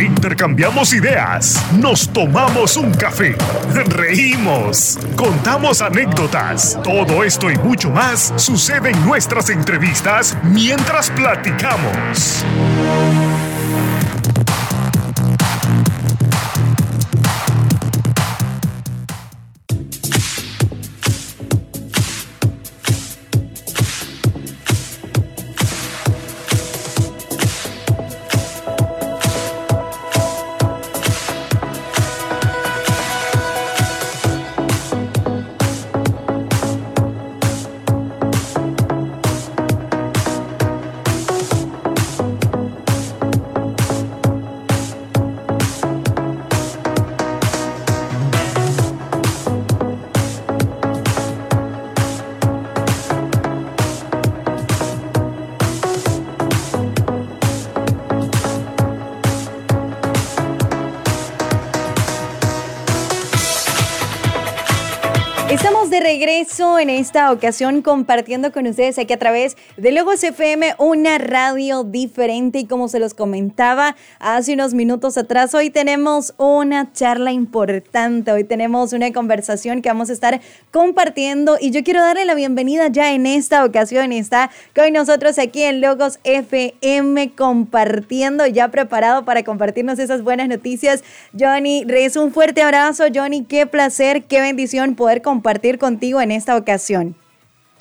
Intercambiamos ideas, nos tomamos un café, reímos, contamos anécdotas. Todo esto y mucho más sucede en nuestras entrevistas mientras platicamos. Regreso en esta ocasión compartiendo con ustedes aquí a través de Logos FM, una radio diferente. Y como se los comentaba hace unos minutos atrás, hoy tenemos una charla importante, hoy tenemos una conversación que vamos a estar compartiendo. Y yo quiero darle la bienvenida ya en esta ocasión, está con nosotros aquí en Logos FM compartiendo, ya preparado para compartirnos esas buenas noticias. Johnny Reyes, un fuerte abrazo, Johnny, qué placer, qué bendición poder compartir contigo en esta ocasión.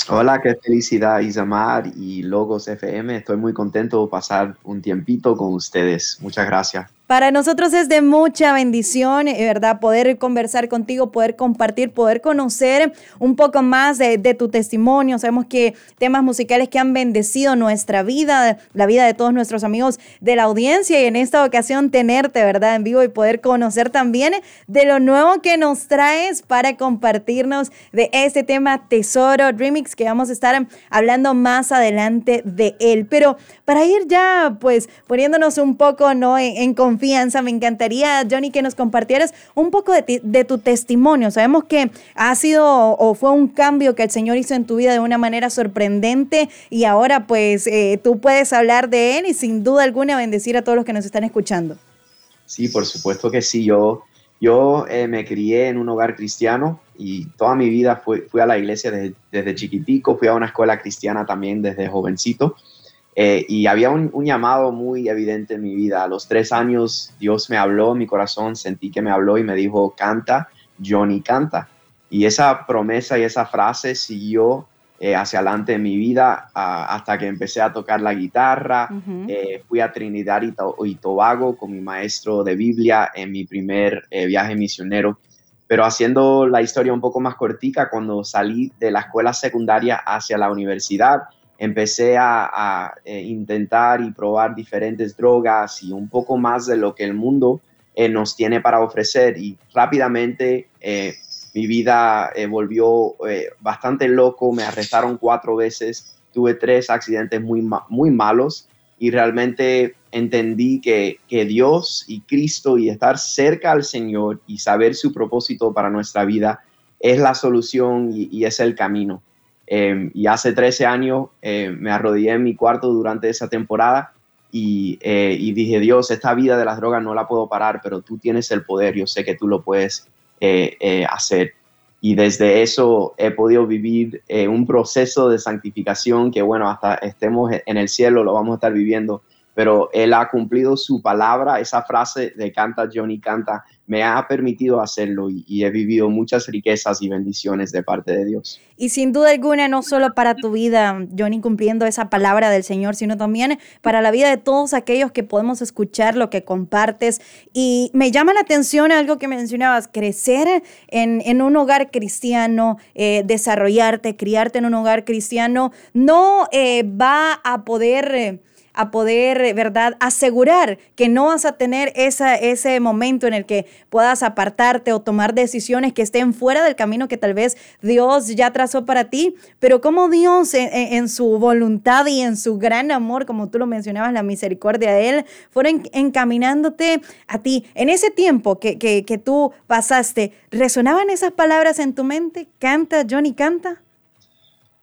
Hola, qué felicidad Isamar y Logos FM. Estoy muy contento de pasar un tiempito con ustedes. Muchas gracias. Para nosotros es de mucha bendición, eh, ¿verdad? Poder conversar contigo, poder compartir, poder conocer un poco más de, tu testimonio. Sabemos que temas musicales que han bendecido nuestra vida, la vida de todos nuestros amigos de la audiencia y en esta ocasión tenerte, ¿verdad? En vivo y poder conocer también de lo nuevo que nos traes para compartirnos de este tema Tesoro Remix que vamos a estar hablando más adelante de él. Pero para ir ya, pues, poniéndonos un poco, ¿no? En, en me encantaría, Johnny, que nos compartieras un poco de, tu testimonio. Sabemos que ha sido o fue un cambio que el Señor hizo en tu vida de una manera sorprendente y ahora pues eh, tú puedes hablar de Él y sin duda alguna bendecir a todos los que nos están escuchando. Sí, por supuesto que sí. Yo, yo eh, me crié en un hogar cristiano y toda mi vida fui, fui a la iglesia desde, desde chiquitico, fui a una escuela cristiana también desde jovencito. Eh, y había un, llamado muy evidente en mi vida. A los tres años Dios me habló en mi corazón, sentí que me habló y me dijo, canta, Johnny canta. Y esa promesa y esa frase siguió eh, hacia adelante en mi vida hasta que empecé a tocar la guitarra. Eh, fui a Trinidad y, Tobago con mi maestro de Biblia en mi primer viaje misionero. Pero haciendo la historia un poco más cortica, cuando salí de la escuela secundaria hacia la universidad, empecé a, eh, intentar y probar diferentes drogas y un poco más de lo que el mundo eh, nos tiene para ofrecer. Y rápidamente eh, mi vida volvió bastante loco, me arrestaron cuatro veces, tuve tres accidentes muy, muy malos. Y realmente entendí que, Dios y Cristo y estar cerca al Señor y saber su propósito para nuestra vida es la solución y es el camino. Em, y hace 13 años eh, me arrodillé en mi cuarto durante esa temporada eh, y, dije, Dios, esta vida de las drogas no la puedo parar, pero tú tienes el poder, yo sé que tú lo puedes eh, hacer. Y desde eso he podido vivir un proceso de santificación que, bueno, hasta estemos en el cielo lo vamos a estar viviendo, pero Él ha cumplido su palabra, esa frase de canta, Johnny canta, me ha permitido hacerlo y, he vivido muchas riquezas y bendiciones de parte de Dios. Y sin duda alguna, no solo para tu vida, Johnny, cumpliendo esa palabra del Señor, sino también para la vida de todos aquellos que podemos escuchar lo que compartes. Y me llama la atención algo que mencionabas, crecer en, un hogar cristiano, eh, desarrollarte, criarte en un hogar cristiano, no eh, va a poder... Eh, a poder, eh, ¿verdad?, asegurar que no vas a tener esa, ese momento en el que puedas apartarte o tomar decisiones que estén fuera del camino que tal vez Dios ya trazó para ti, pero como Dios en, su voluntad y en su gran amor, como tú lo mencionabas, la misericordia de Él, fueron encaminándote a ti. En ese tiempo que, que, que tú pasaste, ¿resonaban esas palabras en tu mente? ¿Canta, Johnny, canta?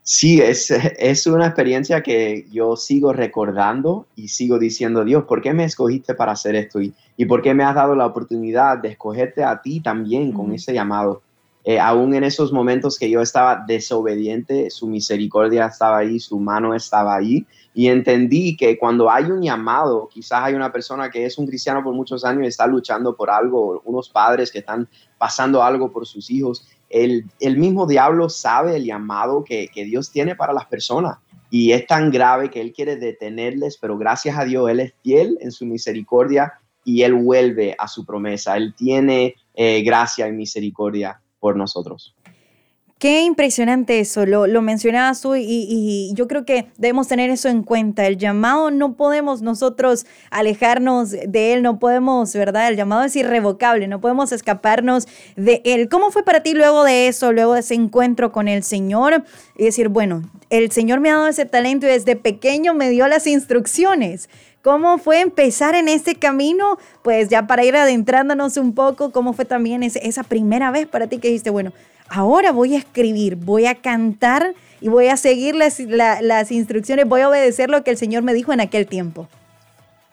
Sí, es, es una experiencia que yo sigo recordando y sigo diciendo, Dios, ¿por qué me escogiste para hacer esto? Y, y por qué me has dado la oportunidad de escogerte a ti también con ese llamado. Eh, aún en esos momentos que yo estaba desobediente, su misericordia estaba ahí, su mano estaba ahí. Y entendí que cuando hay un llamado, quizás hay una persona que es un cristiano por muchos años y está luchando por algo, unos padres que están pasando algo por sus hijos el, mismo diablo sabe el llamado que, Dios tiene para las personas y es tan grave que Él quiere detenerles, pero gracias a Dios Él es fiel en su misericordia y Él vuelve a su promesa. Él tiene eh, gracia y misericordia nosotros. Qué impresionante eso, lo, lo mencionabas tú y, yo creo que debemos tener eso en cuenta. El llamado no podemos nosotros alejarnos de él, no podemos, ¿verdad? El llamado es irrevocable, no podemos escaparnos de él. ¿Cómo fue para ti luego de eso, luego de ese encuentro con el Señor? Y decir, bueno, el Señor me ha dado ese talento y desde pequeño me dio las instrucciones. ¿Cómo fue empezar en este camino? Pues ya para ir adentrándonos un poco, ¿cómo fue también esa primera vez para ti que dijiste, bueno, ahora voy a escribir, voy a cantar y voy a seguir las, instrucciones, voy a obedecer lo que el Señor me dijo en aquel tiempo.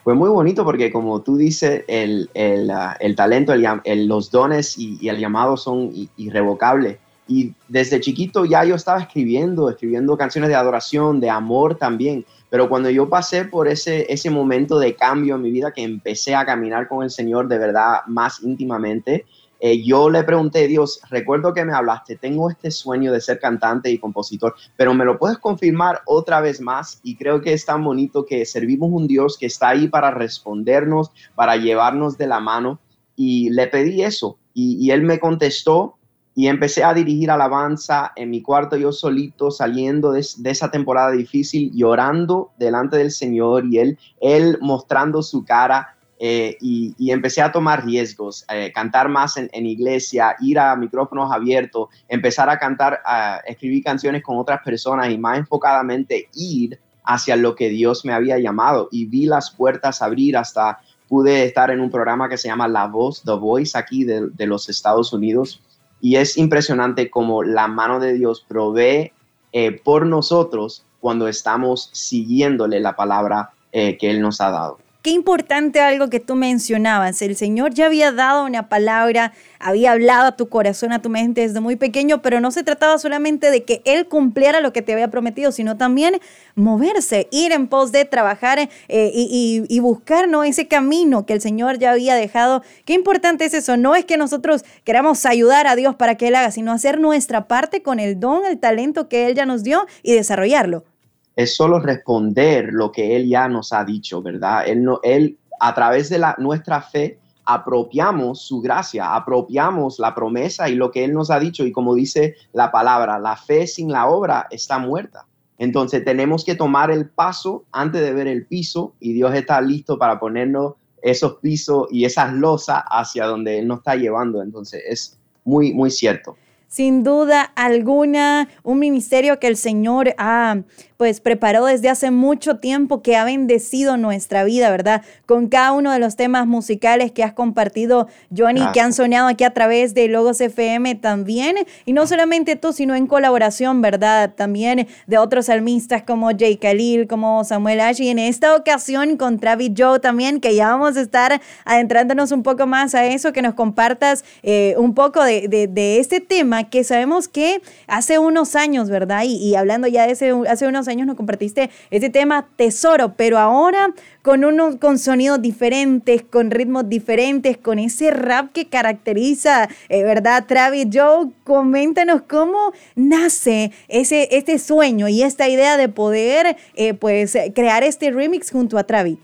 Fue muy bonito porque como tú dices, el, ah, talento, los dones y, el llamado son irrevocables. Y desde chiquito ya yo estaba escribiendo, escribiendo canciones de adoración, de amor también. Pero cuando yo pasé por ese, ese momento de cambio en mi vida, que empecé a caminar con el Señor de verdad más íntimamente, eh, yo le pregunté, Dios, recuerdo que me hablaste, tengo este sueño de ser cantante y compositor, pero me lo puedes confirmar otra vez más y creo que es tan bonito que servimos un Dios que está ahí para respondernos, para llevarnos de la mano y le pedí eso y, él me contestó y empecé a dirigir alabanza en mi cuarto yo solito, saliendo de, esa temporada difícil, llorando delante del Señor y él, él mostrando su cara eh, y, empecé a tomar riesgos, eh, cantar más en, iglesia, ir a micrófonos abiertos, empezar a cantar, a escribir canciones con otras personas y más enfocadamente ir hacia lo que Dios me había llamado y vi las puertas abrir hasta pude estar en un programa que se llama La Voz, The Voice, aquí de, los Estados Unidos. Y es impresionante como la mano de Dios provee eh, por nosotros cuando estamos siguiéndole la palabra que Él nos ha dado. Qué importante algo que tú mencionabas. El Señor ya había dado una palabra, había hablado a tu corazón, a tu mente desde muy pequeño, pero no se trataba solamente de que Él cumpliera lo que te había prometido, sino también moverse, ir en pos de trabajar eh, y, buscar ¿no? ese camino que el Señor ya había dejado. Qué importante es eso. No es que nosotros queramos ayudar a Dios para que Él haga, sino hacer nuestra parte con el don, el talento que Él ya nos dio y desarrollarlo es solo responder lo que Él ya nos ha dicho, ¿verdad? Él, no, él a través de la, nuestra fe, apropiamos su gracia, apropiamos la promesa y lo que Él nos ha dicho. Y como dice la palabra, la fe sin la obra está muerta. Entonces tenemos que tomar el paso antes de ver el piso y Dios está listo para ponernos esos pisos y esas losas hacia donde Él nos está llevando. Entonces es muy, muy cierto sin duda alguna, un ministerio que el Señor ha pues preparó desde hace mucho tiempo que ha bendecido nuestra vida, ¿verdad? Con cada uno de los temas musicales que has compartido, Johnny, que han soñado aquí a través de Logos FM también. Y no solamente tú, sino en colaboración, ¿verdad? También de otros salmistas como Jay Khalil, como Samuel Ash. Y en esta ocasión con Travis Joe también, que ya vamos a estar adentrándonos un poco más a eso, que nos compartas eh, un poco de, de, este tema que sabemos que hace unos años, ¿verdad? Y, y hablando ya de ese, hace unos años, nos compartiste ese tema tesoro, pero ahora con unos con sonidos diferentes, con ritmos diferentes, con ese rap que caracteriza, eh, ¿verdad? Travis Joe, coméntanos cómo nace ese, este sueño y esta idea de poder eh, pues crear este remix junto a Travis.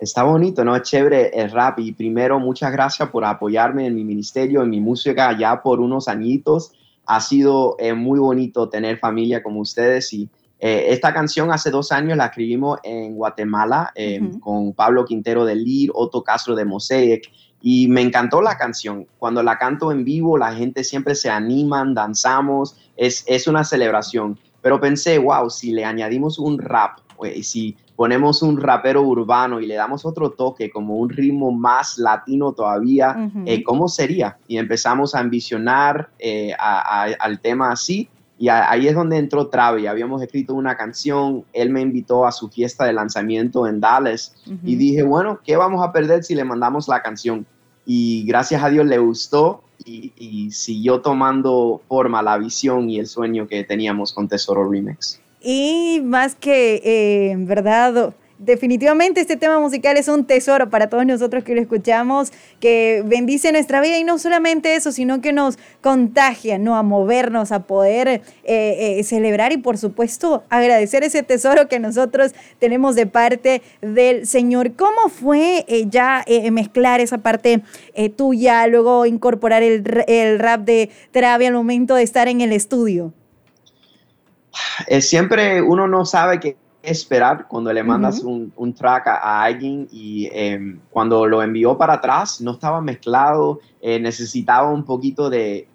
Está bonito, ¿no? Chévere el rap y primero muchas gracias por apoyarme en mi ministerio, en mi música ya por unos añitos. Ha sido eh, muy bonito tener familia como ustedes y eh, esta canción hace dos años la escribimos en Guatemala eh, con Pablo Quintero de Lir, Otto Castro de Mosaic y me encantó la canción. Cuando la canto en vivo, la gente siempre se animan, danzamos, es, es una celebración. Pero pensé, wow, si le añadimos un rap, y si ponemos un rapero urbano y le damos otro toque, como un ritmo más latino todavía, eh, ¿cómo sería? Y empezamos a ambicionar al tema así Y ahí es donde entró Travi. Habíamos escrito una canción, él me invitó a su fiesta de lanzamiento en Dallas y dije, bueno, ¿qué vamos a perder si le mandamos la canción? Y gracias a Dios le gustó y, siguió tomando forma la visión y el sueño que teníamos con Tesoro Remix. Y más que, eh, ¿verdad? Definitivamente este tema musical es un tesoro para todos nosotros que lo escuchamos, que bendice nuestra vida y no solamente eso, sino que nos contagia, ¿no? A movernos, a poder eh, eh, celebrar y por supuesto agradecer ese tesoro que nosotros tenemos de parte del Señor. ¿Cómo fue eh, ya mezclar esa parte tuya, luego incorporar el, el rap de Travi al momento de estar en el estudio? siempre uno no sabe que esperar cuando le mandas un, track a, alguien y em, cuando lo envió para atrás no estaba mezclado, eh, necesitaba un poquito de,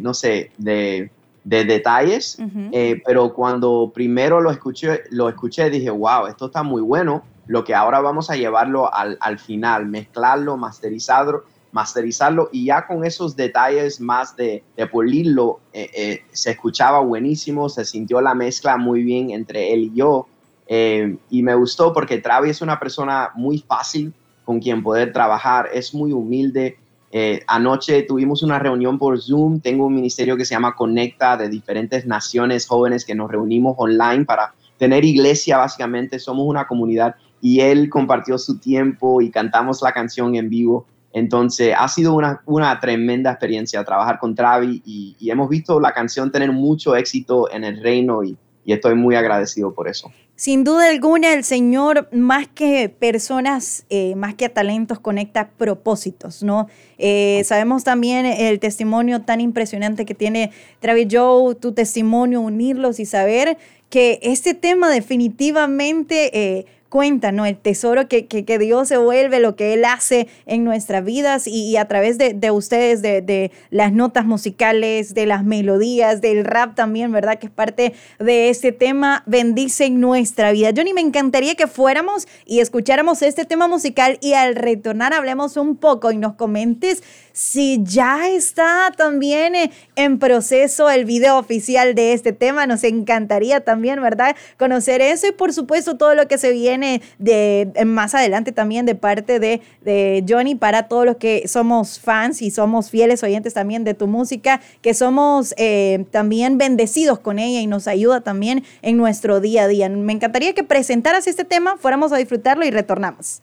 no sé, de, detalles, eh, pero cuando primero lo escuché, lo escuché dije, wow, esto está muy bueno, lo que ahora vamos a llevarlo al, final, mezclarlo, masterizarlo, masterizarlo y ya con esos detalles más de, de pulirlo, eh, se escuchaba buenísimo, se sintió la mezcla muy bien entre él y yo. Eh, y me gustó porque Travi es una persona muy fácil con quien poder trabajar, es muy humilde. Eh, anoche tuvimos una reunión por Zoom, tengo un ministerio que se llama Conecta de diferentes naciones jóvenes que nos reunimos online para tener iglesia, básicamente somos una comunidad y él compartió su tiempo y cantamos la canción en vivo. Entonces ha sido una, una tremenda experiencia trabajar con Travi y, y, hemos visto la canción tener mucho éxito en el reino y, y estoy muy agradecido por eso. Sin duda alguna, el Señor, más que personas, eh, más que talentos, conecta propósitos, ¿no? Eh, sabemos también el testimonio tan impresionante que tiene Travis Joe, tu testimonio, unirlos y saber que este tema definitivamente eh, cuenta, ¿no? El tesoro que, Dios se vuelve, lo que Él hace en nuestras vidas y, a través de, ustedes, de, las notas musicales, de las melodías, del rap también, ¿verdad? Que es parte de este tema, bendicen nuestra vida. Johnny, me encantaría que fuéramos y escucháramos este tema musical y al retornar hablemos un poco y nos comentes si ya está también eh, en proceso el video oficial de este tema. Nos encantaría también, ¿verdad? Conocer eso y por supuesto todo lo que se viene de eh, más adelante también de parte de, de Johnny para todos los que somos fans y somos fieles oyentes también de tu música, que somos eh, también bendecidos con ella y nos ayuda también en nuestro día a día. Me encantaría que presentaras este tema, fuéramos a disfrutarlo y retornamos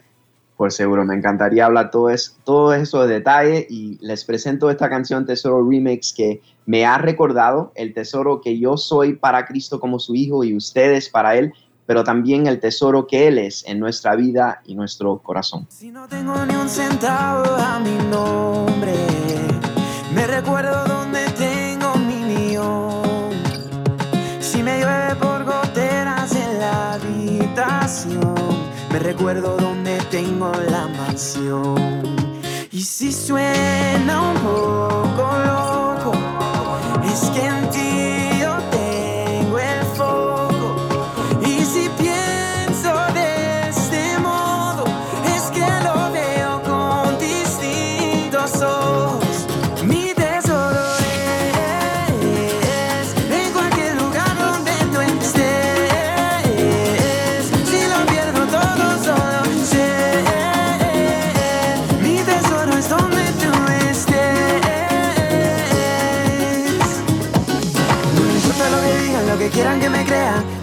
por seguro. Me encantaría hablar todo, eso, todo eso de detalle y les presento esta canción Tesoro Remix que me ha recordado el tesoro que yo soy para Cristo como su hijo y ustedes para Él pero también el tesoro que Él es en nuestra vida y nuestro corazón. Si no tengo ni un centavo a mi nombre, me recuerdo dónde tengo mi millón. Si me llueve por goteras en la habitación, me recuerdo dónde tengo la mansión. Y si suena un poco loco, es que en ti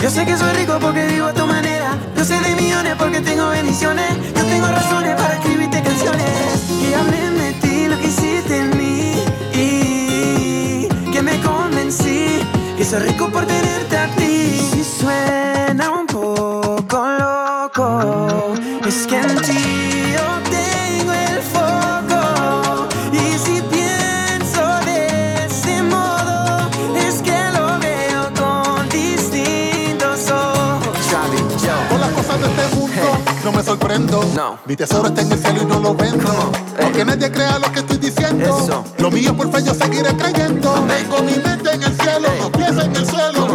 Yo sé que soy rico porque Mi tesoro está en el cielo y no lo vendo. Aunque nadie crea lo que estoy diciendo. Lo mío por fe yo seguiré creyendo. Tengo mi mente en el cielo, los pies en el suelo.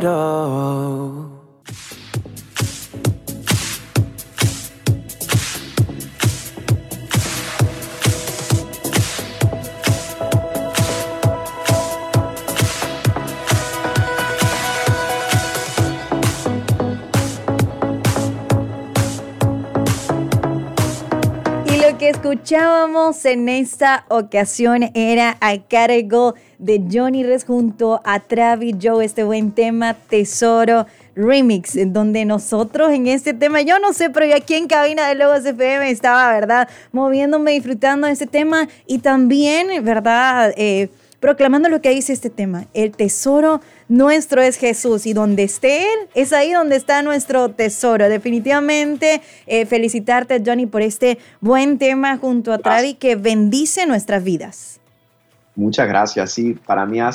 photo que escuchábamos en esta ocasión era a cargo de Johnny Res junto a Travis Joe, este buen tema Tesoro Remix, donde nosotros en este tema, yo no sé, pero yo aquí en cabina de Logos FM estaba, ¿verdad? Moviéndome, disfrutando de este tema y también, ¿verdad? Eh, proclamando lo que dice este tema, el tesoro nuestro es Jesús y donde esté Él, es ahí donde está nuestro tesoro. Definitivamente eh, felicitarte Johnny por este buen tema junto a Travi que bendice nuestras vidas. Muchas gracias, sí, para mí ha,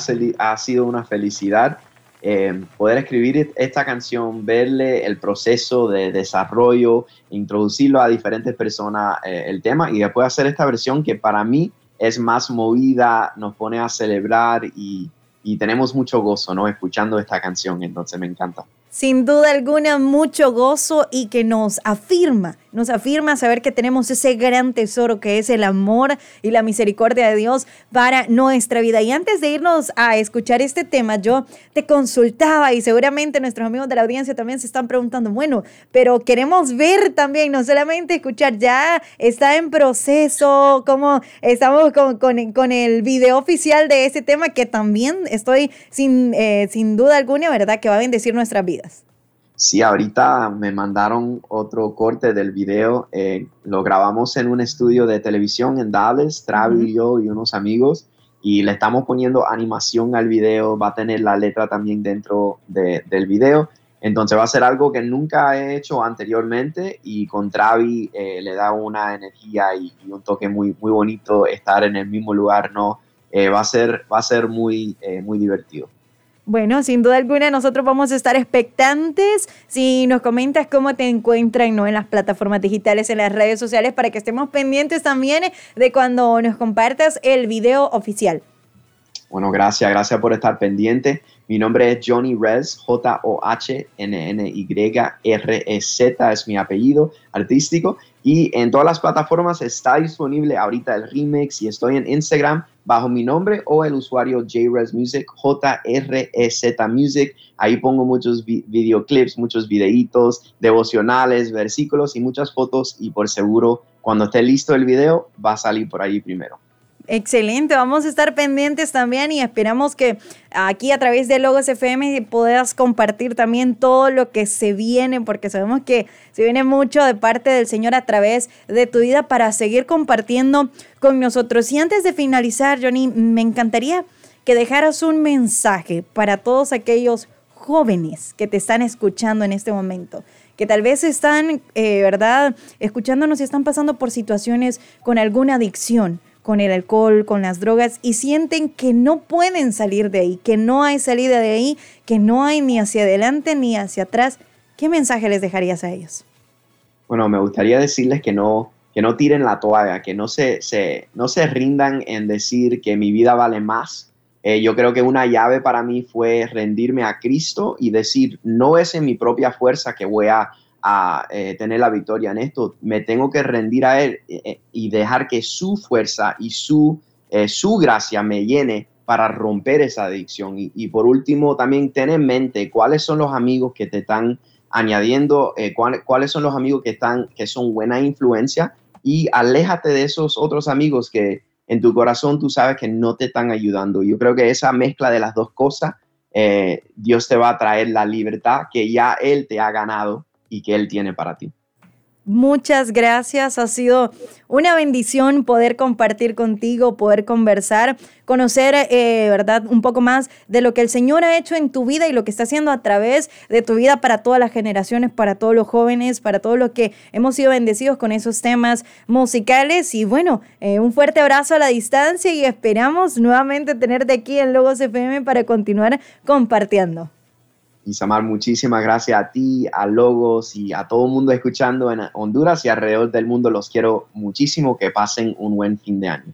sido una felicidad eh, poder escribir esta canción, verle el proceso de desarrollo, introducirlo a diferentes personas eh, el tema y después hacer esta versión que para mí es más movida, nos pone a celebrar y, y tenemos mucho gozo, ¿no? Escuchando esta canción, entonces me encanta. Sin duda alguna, mucho gozo y que nos afirma nos afirma saber que tenemos ese gran tesoro que es el amor y la misericordia de Dios para nuestra vida. Y antes de irnos a escuchar este tema, yo te consultaba y seguramente nuestros amigos de la audiencia también se están preguntando, bueno, pero queremos ver también, no solamente escuchar, ya está en proceso, como estamos con, con, el video oficial de este tema que también estoy sin, eh, sin duda alguna, ¿verdad? Que va a bendecir nuestras vidas. Sí, ahorita me mandaron otro corte del video. Eh, lo grabamos en un estudio de televisión en Dallas, Travis y yo y unos amigos. Y le estamos poniendo animación al video. Va a tener la letra también dentro del video. Entonces va a ser algo que nunca he hecho anteriormente y con Travis eh, le da una energía y, un toque muy, muy bonito estar en el mismo lugar, ¿no? Eh, va, a ser, va a ser muy, muy divertido. Bueno, sin duda alguna nosotros vamos a estar expectantes si nos comentas cómo te encuentran ¿no? en las plataformas digitales, en las redes sociales, para que estemos pendientes también de cuando nos compartas el video oficial. Bueno, gracias, gracias por estar pendiente. Mi nombre es Johnny Rez, J-O-H-N-N-Y-R-E-Z es mi apellido artístico. Y en todas las plataformas está disponible ahorita el remix y estoy en Instagram bajo mi nombre o el usuario JREZ Music, J-R-E-Z Music. Ahí pongo muchos videoclips, muchos videitos, devocionales, versículos y muchas fotos y por seguro cuando esté listo el video va a salir por ahí primero. Excelente, vamos a estar pendientes también y esperamos que aquí a través de Logos FM puedas compartir también todo lo que se viene, porque sabemos que se viene mucho de parte del Señor a través de tu vida para seguir compartiendo con nosotros. Y antes de finalizar, Johnny, me encantaría que dejaras un mensaje para todos aquellos jóvenes que te están escuchando en este momento que tal vez están, eh, ¿verdad?, escuchándonos y están pasando por situaciones con alguna adicción, con el alcohol, con las drogas y sienten que no pueden salir de ahí, que no hay salida de ahí, que no hay ni hacia adelante ni hacia atrás, ¿qué mensaje les dejarías a ellos? Bueno, me gustaría decirles que no, que no tiren la toalla, que no se, se no se rindan en decir que mi vida vale más. Eh, yo creo que una llave para mí fue rendirme a Cristo y decir, no es en mi propia fuerza que voy a a eh, tener la victoria en esto, me tengo que rendir a Él eh, eh, y dejar que su fuerza y su, su gracia me llene para romper esa adicción. Y, por último, también ten en mente cuáles son los amigos que te están añadiendo, cuáles son los amigos que, están, que son buena influencia y aléjate de esos otros amigos que en tu corazón tú sabes que no te están ayudando. Yo creo que esa mezcla de las dos cosas, Dios te va a traer la libertad que ya Él te ha ganado y que Él tiene para ti. Muchas gracias. Ha sido una bendición poder compartir contigo, poder conversar, conocer, eh, ¿verdad?, un poco más de lo que el Señor ha hecho en tu vida y lo que está haciendo a través de tu vida para todas las generaciones, para todos los jóvenes, para todos los que hemos sido bendecidos con esos temas musicales. Y bueno, eh, un fuerte abrazo a la distancia y esperamos nuevamente tenerte aquí en Logos FM para continuar compartiendo. Isamar, muchísimas gracias a ti, a Logos y a todo el mundo escuchando en Honduras y alrededor del mundo. Los quiero muchísimo. Que pasen un buen fin de año.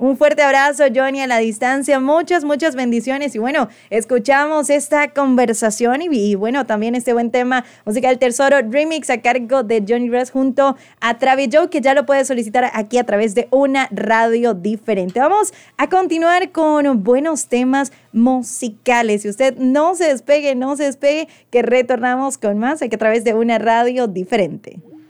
Un fuerte abrazo, Johnny, a la distancia. Muchas, muchas bendiciones. Y bueno, escuchamos esta conversación y, bueno, también este buen tema musical Tesoro Remix a cargo de Johnny Rest junto a Travis Joe, que ya lo puede solicitar aquí a través de una radio diferente. Vamos a continuar con buenos temas musicales. Si usted no se despegue, no se despegue, que retornamos con más aquí a través de una radio diferente.